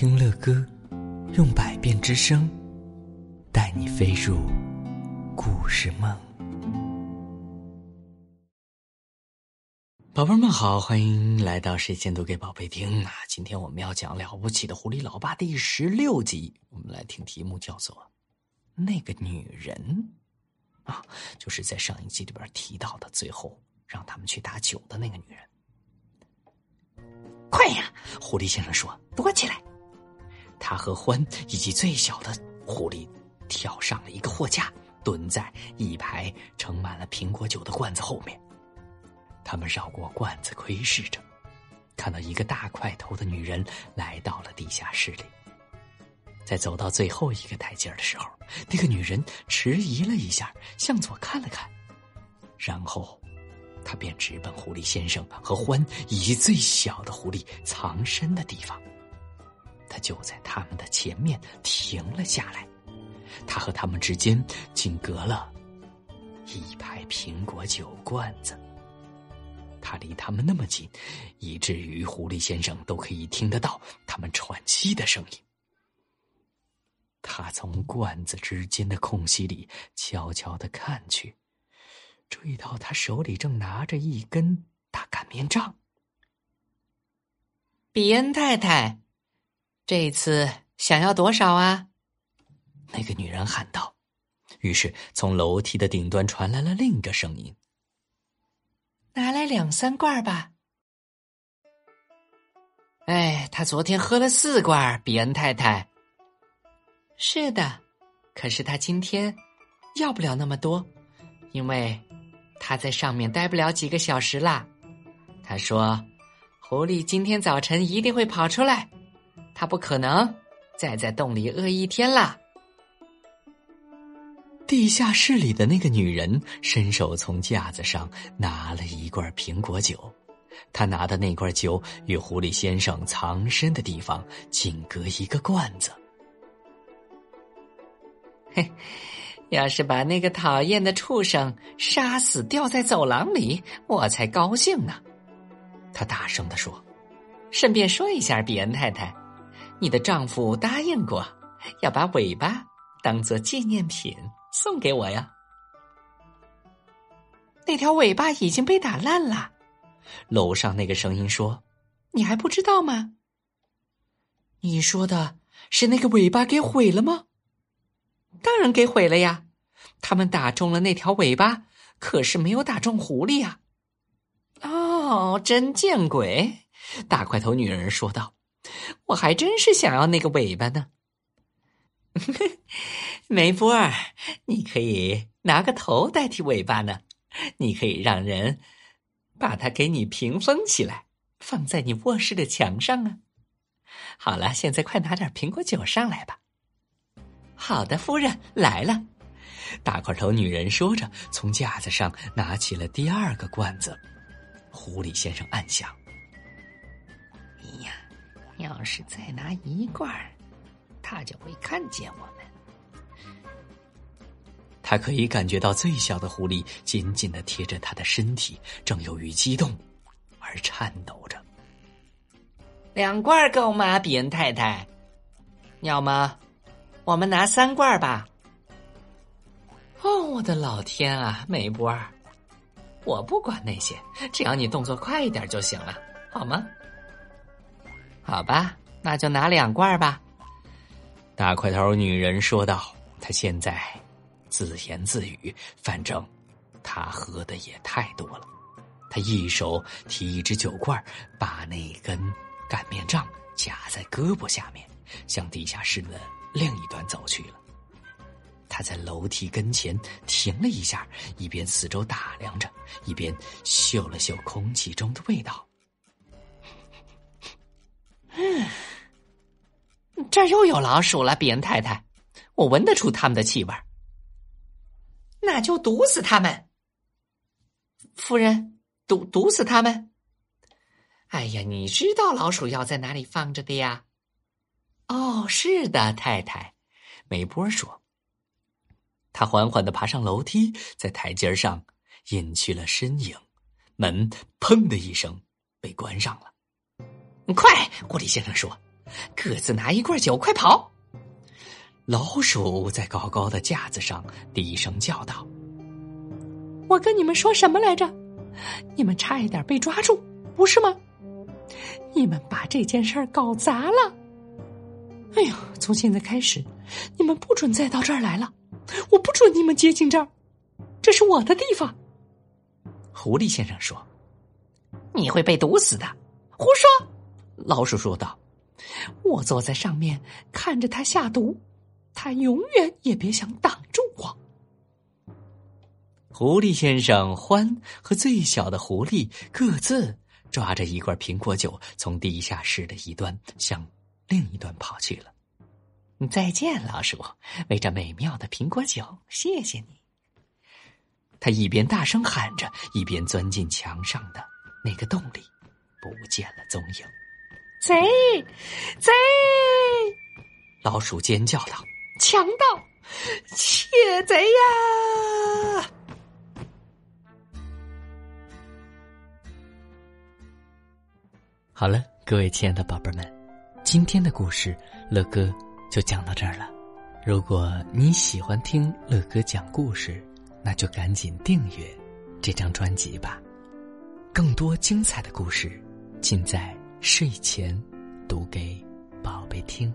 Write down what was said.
听乐歌，用百变之声，带你飞入故事梦。宝贝们好，欢迎来到谁先读给宝贝听啊！今天我们要讲《了不起的狐狸老爸》第十六集，我们来听题目叫做《那个女人》啊，就是在上一集里边提到的，最后让他们去打酒的那个女人。快呀！狐狸先生说：“躲起来！”他和欢以及最小的狐狸跳上了一个货架，蹲在一排盛满了苹果酒的罐子后面。他们绕过罐子，窥视着，看到一个大块头的女人来到了地下室里。在走到最后一个台阶的时候，那个女人迟疑了一下，向左看了看，然后。他便直奔狐狸先生和欢以及最小的狐狸藏身的地方。他就在他们的前面停了下来，他和他们之间仅隔了一排苹果酒罐子。他离他们那么近，以至于狐狸先生都可以听得到他们喘息的声音。他从罐子之间的空隙里悄悄的看去。注意到他手里正拿着一根大擀面杖。比恩太太，这次想要多少啊？那个女人喊道。于是从楼梯的顶端传来了另一个声音：“拿来两三罐吧。”哎，他昨天喝了四罐，比恩太太。是的，可是他今天要不了那么多，因为。他在上面待不了几个小时啦。他说：“狐狸今天早晨一定会跑出来，他不可能再在洞里饿一天啦。”地下室里的那个女人伸手从架子上拿了一罐苹果酒，她拿的那罐酒与狐狸先生藏身的地方仅隔一个罐子。嘿。要是把那个讨厌的畜生杀死，掉在走廊里，我才高兴呢。他大声的说：“顺便说一下，比恩太太，你的丈夫答应过要把尾巴当做纪念品送给我呀。那条尾巴已经被打烂了。”楼上那个声音说：“你还不知道吗？你说的是那个尾巴给毁了吗？”当然给毁了呀！他们打中了那条尾巴，可是没有打中狐狸呀。哦，真见鬼！大块头女人说道：“我还真是想要那个尾巴呢。”梅波儿，你可以拿个头代替尾巴呢。你可以让人把它给你屏风起来，放在你卧室的墙上啊。好了，现在快拿点苹果酒上来吧。好的，夫人来了。大块头女人说着，从架子上拿起了第二个罐子。狐狸先生暗想：“哎呀，要是再拿一罐，他就会看见我们。”他可以感觉到最小的狐狸紧紧的贴着他的身体，正由于激动而颤抖着。两罐够吗，比恩太太？要么？我们拿三罐吧。哦，我的老天啊，梅波儿，我不管那些，只要你动作快一点就行了，好吗？好吧，那就拿两罐吧。大块头女人说道：“她现在自言自语，反正她喝的也太多了。”她一手提一只酒罐，把那根擀面杖夹在胳膊下面，向地下室的。另一端走去了。他在楼梯跟前停了一下，一边四周打量着，一边嗅了嗅空气中的味道。这儿又有老鼠了，比恩太太，我闻得出他们的气味。那就毒死他们，夫人，毒毒死他们。哎呀，你知道老鼠药在哪里放着的呀？哦，是的，太太，梅波说。他缓缓的爬上楼梯，在台阶上隐去了身影，门砰的一声被关上了。快，狐狸先生说：“各自拿一罐酒，快跑！老鼠在高高的架子上低声叫道：“我跟你们说什么来着？你们差一点被抓住，不是吗？你们把这件事儿搞砸了！哎呀，从现在开始，你们不准再到这儿来了，我不准你们接近这儿，这是我的地方。”狐狸先生说：“你会被毒死的。”胡说！老鼠说道：“我坐在上面看着他下毒，他永远也别想挡住我。”狐狸先生、欢和最小的狐狸各自抓着一罐苹果酒，从地下室的一端向另一端跑去了。再见，老鼠！为这美妙的苹果酒，谢谢你。他一边大声喊着，一边钻进墙上的那个洞里。不见了踪影，贼，贼！老鼠尖叫道：“强盗，窃贼呀！”好了，各位亲爱的宝贝们，今天的故事乐哥就讲到这儿了。如果你喜欢听乐哥讲故事，那就赶紧订阅这张专辑吧，更多精彩的故事。尽在睡前读给宝贝听。